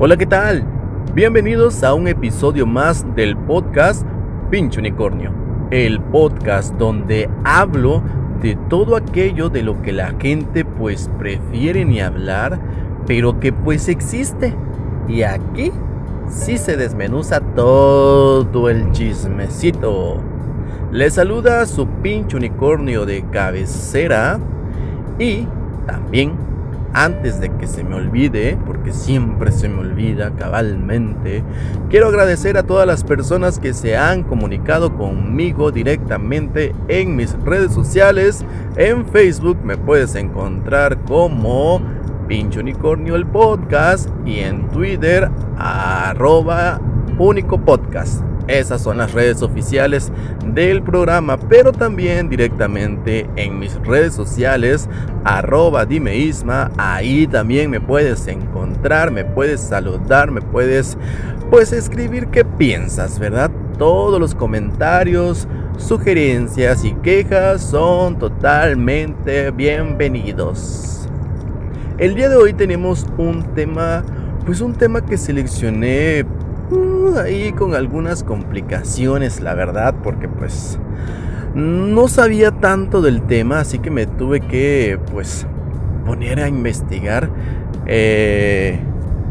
Hola, ¿qué tal? Bienvenidos a un episodio más del podcast Pinche Unicornio, el podcast donde hablo de todo aquello de lo que la gente pues prefiere ni hablar, pero que pues existe. Y aquí sí se desmenuza todo el chismecito. Les saluda su pinche unicornio de cabecera y también antes de que se me olvide, porque siempre se me olvida cabalmente, quiero agradecer a todas las personas que se han comunicado conmigo directamente en mis redes sociales. En Facebook me puedes encontrar como Pincho Unicornio el podcast y en Twitter arroba único podcast. Esas son las redes oficiales del programa, pero también directamente en mis redes sociales, arroba dimeisma, ahí también me puedes encontrar, me puedes saludar, me puedes pues escribir qué piensas, ¿verdad? Todos los comentarios, sugerencias y quejas son totalmente bienvenidos. El día de hoy tenemos un tema, pues un tema que seleccioné ahí con algunas complicaciones, la verdad, porque pues no sabía tanto del tema, así que me tuve que pues poner a investigar. Eh,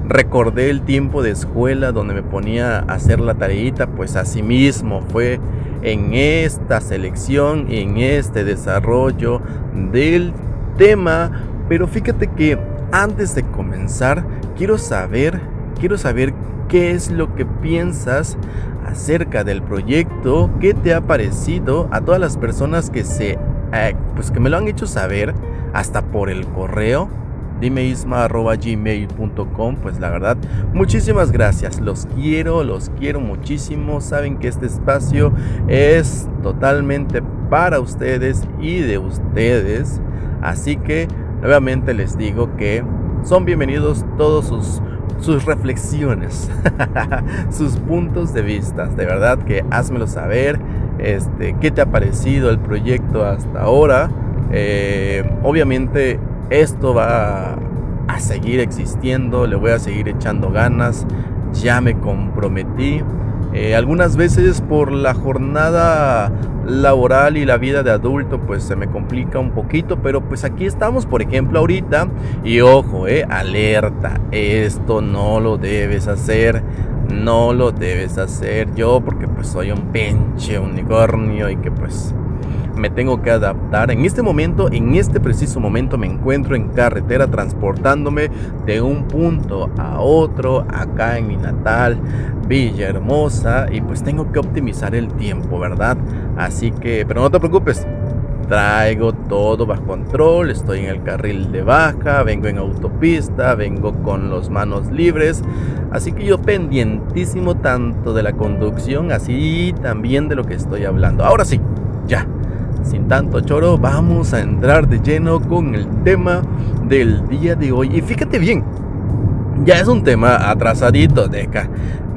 recordé el tiempo de escuela donde me ponía a hacer la tareita, pues así mismo fue en esta selección, en este desarrollo del tema. Pero fíjate que antes de comenzar, quiero saber, quiero saber qué es lo que piensas acerca del proyecto, qué te ha parecido a todas las personas que se eh, pues que me lo han hecho saber hasta por el correo dimeisma.gmail.com Pues la verdad, muchísimas gracias. Los quiero, los quiero muchísimo. Saben que este espacio es totalmente para ustedes y de ustedes. Así que nuevamente les digo que son bienvenidos todos sus sus reflexiones, sus puntos de vista. De verdad que házmelo saber. Este, ¿Qué te ha parecido el proyecto hasta ahora? Eh, obviamente esto va a seguir existiendo, le voy a seguir echando ganas. Ya me comprometí. Eh, algunas veces por la jornada laboral y la vida de adulto pues se me complica un poquito, pero pues aquí estamos por ejemplo ahorita. Y ojo, eh, alerta, esto no lo debes hacer, no lo debes hacer yo porque pues soy un pinche unicornio y que pues me tengo que adaptar. En este momento, en este preciso momento, me encuentro en carretera transportándome de un punto a otro acá en mi natal Villahermosa y pues tengo que optimizar el tiempo, ¿verdad? Así que, pero no te preocupes, traigo todo bajo control, estoy en el carril de baja, vengo en autopista, vengo con las manos libres, así que yo pendientísimo tanto de la conducción, así también de lo que estoy hablando. Ahora sí, ya, sin tanto choro, vamos a entrar de lleno con el tema del día de hoy. Y fíjate bien, ya es un tema atrasadito, deja,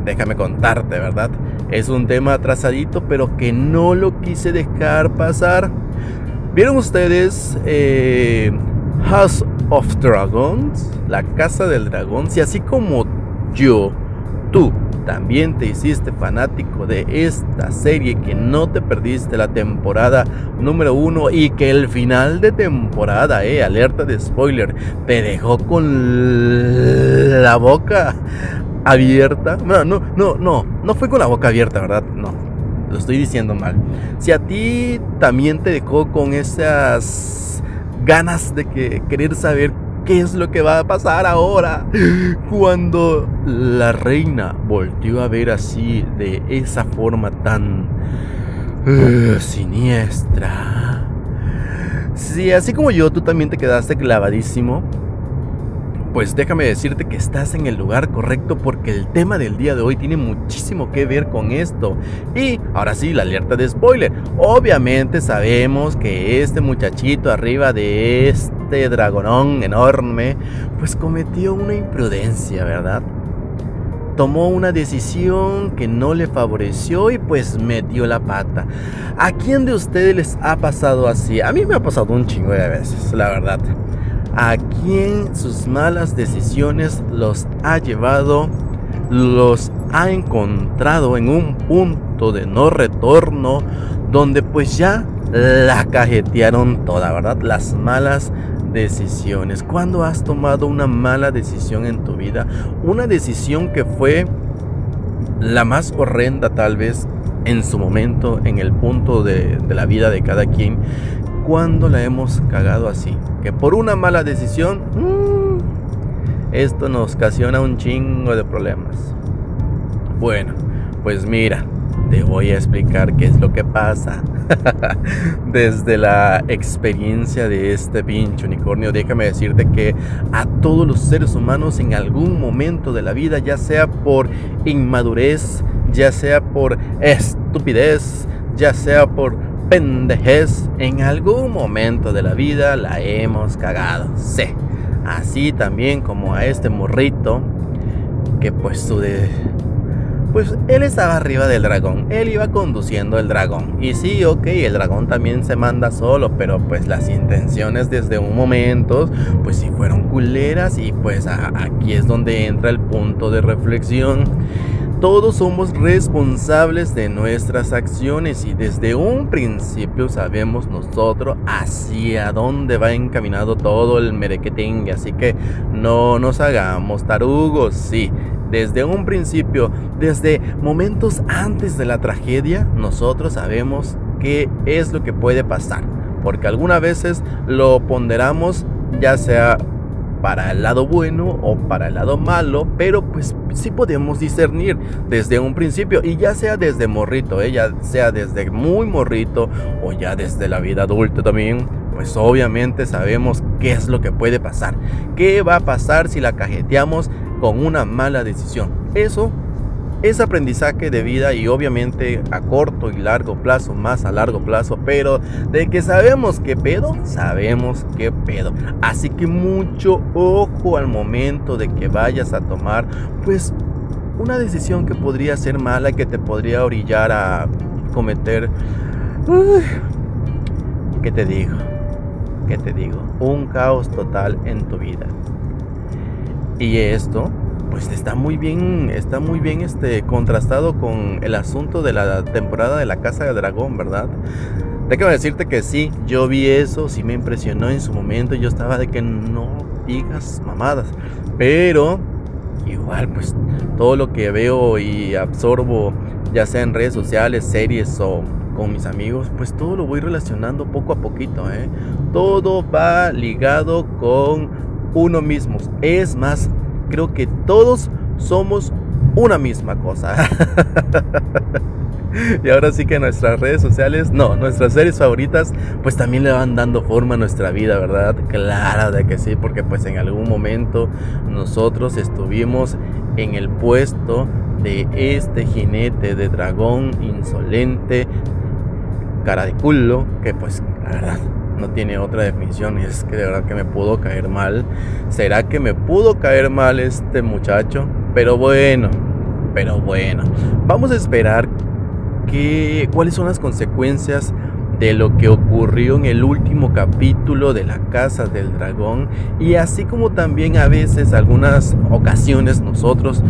déjame contarte, ¿verdad? Es un tema atrasadito, pero que no lo quise dejar pasar. ¿Vieron ustedes eh, House of Dragons? La Casa del Dragón. Si así como yo, tú también te hiciste fanático de esta serie, que no te perdiste la temporada número uno y que el final de temporada, eh, alerta de spoiler, te dejó con la boca abierta. No, no, no, no, no fue con la boca abierta, ¿verdad? No, lo estoy diciendo mal. Si a ti también te dejó con esas ganas de que querer saber qué es lo que va a pasar ahora, cuando la reina volvió a ver así de esa forma tan uh, siniestra. Si así como yo, tú también te quedaste clavadísimo pues déjame decirte que estás en el lugar correcto porque el tema del día de hoy tiene muchísimo que ver con esto. Y ahora sí, la alerta de spoiler. Obviamente sabemos que este muchachito arriba de este dragonón enorme, pues cometió una imprudencia, ¿verdad? tomó una decisión que no le favoreció y pues metió la pata. ¿A quién de ustedes les ha pasado así? A mí me ha pasado un chingo de veces, la verdad. a quien sus malas decisiones los ha llevado, los ha encontrado en un punto de no retorno donde pues ya la cajetearon toda, ¿verdad? Las malas decisiones. ¿Cuándo has tomado una mala decisión en tu vida? Una decisión que fue la más horrenda tal vez en su momento, en el punto de, la vida de cada quien. ¿Cuándo la hemos cagado así? Que por una mala decisión, mm, esto nos ocasiona un chingo de problemas. Bueno, pues mira, te voy a explicar qué es lo que pasa. Desde la experiencia de este pinche unicornio, déjame decirte que a todos los seres humanos en algún momento de la vida, ya sea por inmadurez, ya sea por estupidez, ya sea por pendejez, en algún momento de la vida la hemos cagado. Sí, así también como a este morrito que pues su de pues él estaba arriba del dragón, él iba conduciendo el dragón. Y sí, ok, el dragón también se manda solo, pero pues las intenciones desde un momento, pues sí fueron culeras y pues aquí es donde entra el punto de reflexión. Todos somos responsables de nuestras acciones y desde un principio sabemos nosotros hacia dónde va encaminado todo el merequetingue. Así que no nos hagamos tarugos, sí desde un principio, desde momentos antes de la tragedia, nosotros sabemos qué es lo que puede pasar. Porque algunas veces lo ponderamos ya sea para el lado bueno o para el lado malo, pero pues sí podemos discernir desde un principio y ya sea desde morrito, ¿eh? ya sea desde muy morrito o ya desde la vida adulta también, pues obviamente sabemos qué es lo que puede pasar, qué va a pasar si la cajeteamos con una mala decisión. Eso es aprendizaje de vida y obviamente a corto y largo plazo, más a largo plazo, pero de que sabemos qué pedo, sabemos qué pedo. Así que mucho ojo al momento de que vayas a tomar pues una decisión que podría ser mala, que te podría orillar a cometer... ¿Qué te digo? ¿Qué te digo? Un caos total en tu vida. Y esto, pues está muy bien, está muy bien este, contrastado con el asunto de la temporada de la Casa del Dragón, ¿verdad? Déjame decirte que sí, yo vi eso, sí me impresionó en su momento, yo estaba de que no digas mamadas, pero igual pues todo lo que veo y absorbo, ya sea en redes sociales, series o con mis amigos, pues todo lo voy relacionando poco a poquito, ¿eh? Todo va ligado con uno mismo. Es más, creo que todos somos una misma cosa. y ahora sí que nuestras redes sociales, no, nuestras series favoritas, pues también le van dando forma a nuestra vida, ¿verdad? Claro de que sí, porque pues en algún momento nosotros estuvimos en el puesto de este jinete de dragón insolente, cara de culo, que pues la verdad no tiene otra definición y es que de verdad que me pudo caer mal. ¿Será que me pudo caer mal este muchacho? Pero bueno, pero bueno, vamos a esperar que, cuáles son las consecuencias de lo que ocurrió en el último capítulo de la Casa del Dragón y así como también a veces algunas ocasiones nosotros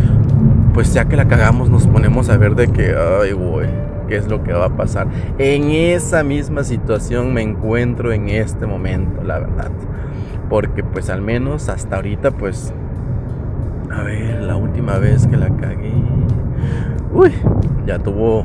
pues ya que la cagamos nos ponemos a ver de que ay güey qué es lo que va a pasar. En esa misma situación me encuentro en este momento, la verdad. Porque pues al menos hasta ahorita pues... A ver, la última vez que la cagué... Uy, ya tuvo...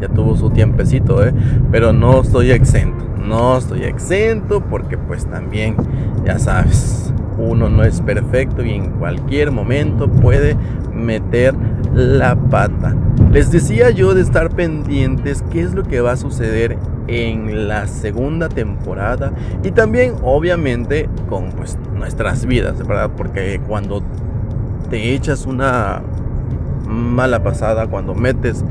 Ya tuvo su tiempecito, ¿eh? Pero no estoy exento. No estoy exento porque pues también, ya sabes, uno no es perfecto y en cualquier momento puede meter la pata. Les decía yo de estar pendientes qué es lo que va a suceder en la segunda temporada y también obviamente con pues nuestras vidas, ¿verdad? Porque cuando te echas una mala pasada, cuando metes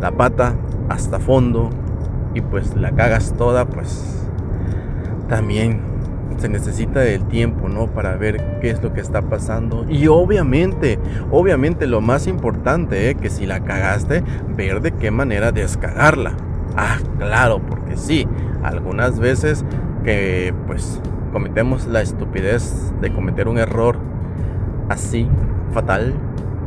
la pata hasta fondo y pues la cagas toda, pues también se necesita el tiempo, ¿no? Para ver qué es lo que está pasando. Y obviamente, obviamente lo más importante, ¿eh? que si la cagaste, ver de qué manera descagarla. Ah, claro, porque sí, algunas veces que pues cometemos la estupidez de cometer un error así, fatal,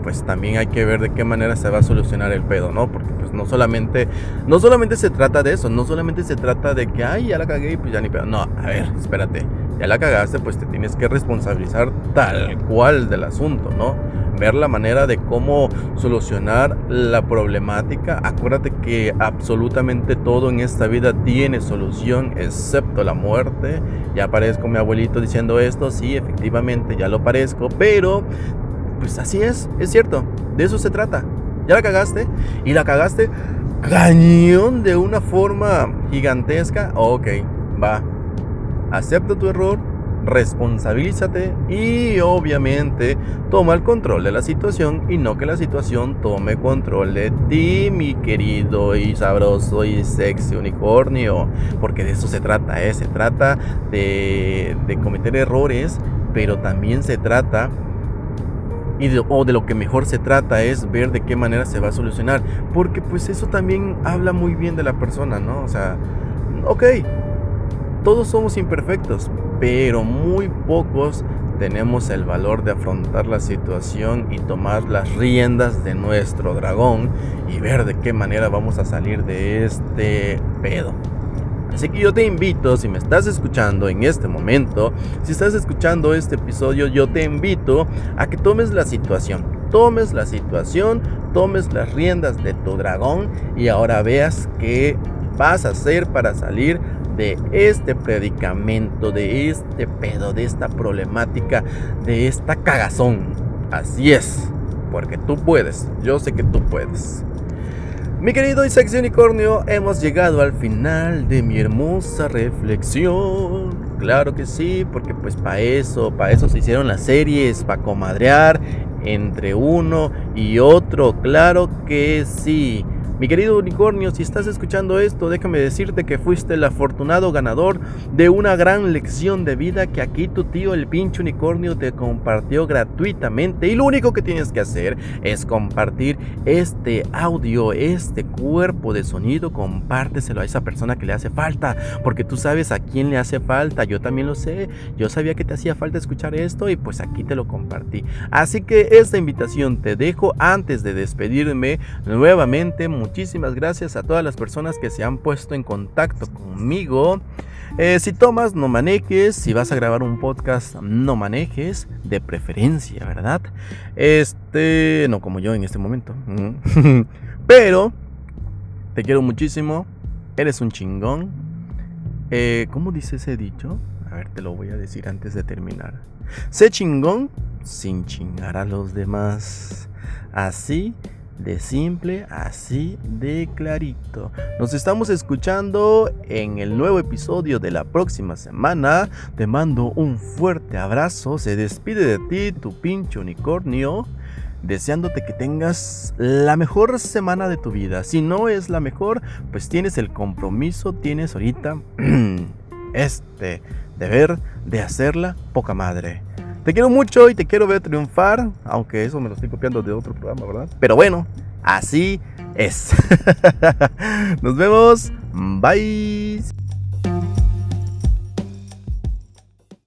pues también hay que ver de qué manera se va a solucionar el pedo, ¿no? Porque pues no solamente, no solamente se trata de eso, no solamente se trata de que, ay, ya la cagué y pues ya ni pedo. No, a ver, espérate, ya la cagaste, pues te tienes que responsabilizar tal cual del asunto, ¿no? Ver la manera de cómo solucionar la problemática. Acuérdate que absolutamente todo en esta vida tiene solución, excepto la muerte. Ya parezco mi abuelito diciendo esto, sí, efectivamente, ya lo parezco, pero pues así es, es cierto, de eso se trata. Ya la cagaste y la cagaste cañón de una forma gigantesca. Ok, va. Acepta tu error, responsabilízate y obviamente toma el control de la situación y no que la situación tome control de ti, mi querido y sabroso y sexy unicornio. Porque de eso se trata, ¿eh? se trata de, de cometer errores, pero también se trata y de, o de lo que mejor se trata es ver de qué manera se va a solucionar. Porque pues eso también habla muy bien de la persona, ¿no? O sea, ok, todos somos imperfectos, pero muy pocos tenemos el valor de afrontar la situación y tomar las riendas de nuestro dragón y ver de qué manera vamos a salir de este pedo. Así que yo te invito, si me estás escuchando en este momento, si estás escuchando este episodio, yo te invito a que tomes la situación. Tomes la situación, tomes las riendas de tu dragón y ahora veas qué vas a hacer para salir de este predicamento, de este pedo, de esta problemática, de esta cagazón. Así es, porque tú puedes, yo sé que tú puedes. Mi querido sexy unicornio, hemos llegado al final de mi hermosa reflexión. Claro que sí, porque pues para eso, para eso se hicieron las series, para comadrear entre uno y otro. Claro que sí. Mi querido unicornio, si estás escuchando esto, déjame decirte que fuiste el afortunado ganador de una gran lección de vida que aquí tu tío el pinche unicornio te compartió gratuitamente. Y lo único que tienes que hacer es compartir este audio, este cuerpo de sonido, compárteselo a esa persona que le hace falta, porque tú sabes a quién le hace falta. Yo también lo sé, yo sabía que te hacía falta escuchar esto y pues aquí te lo compartí. Así que esta invitación te dejo antes de despedirme nuevamente muchísimas gracias a todas las personas que se han puesto en contacto conmigo. Eh, si tomas, no manejes. Si vas a grabar un podcast, no manejes. De preferencia, ¿verdad? Este, no como yo en este momento. Pero, te quiero muchísimo. Eres un chingón. Eh, ¿Cómo dice ese dicho? A ver, te lo voy a decir antes de terminar. Sé chingón sin chingar a los demás. Así de simple, así de clarito. Nos estamos escuchando en el nuevo episodio de la próxima semana. Te mando un fuerte abrazo. Se despide de ti tu pinche unicornio. Deseándote que tengas la mejor semana de tu vida. Si no es la mejor, pues tienes el compromiso, tienes ahorita este deber de hacerla poca madre. Te quiero mucho y te quiero ver triunfar, aunque eso me lo estoy copiando de otro programa, ¿verdad? Pero bueno, así es. Nos vemos. Bye.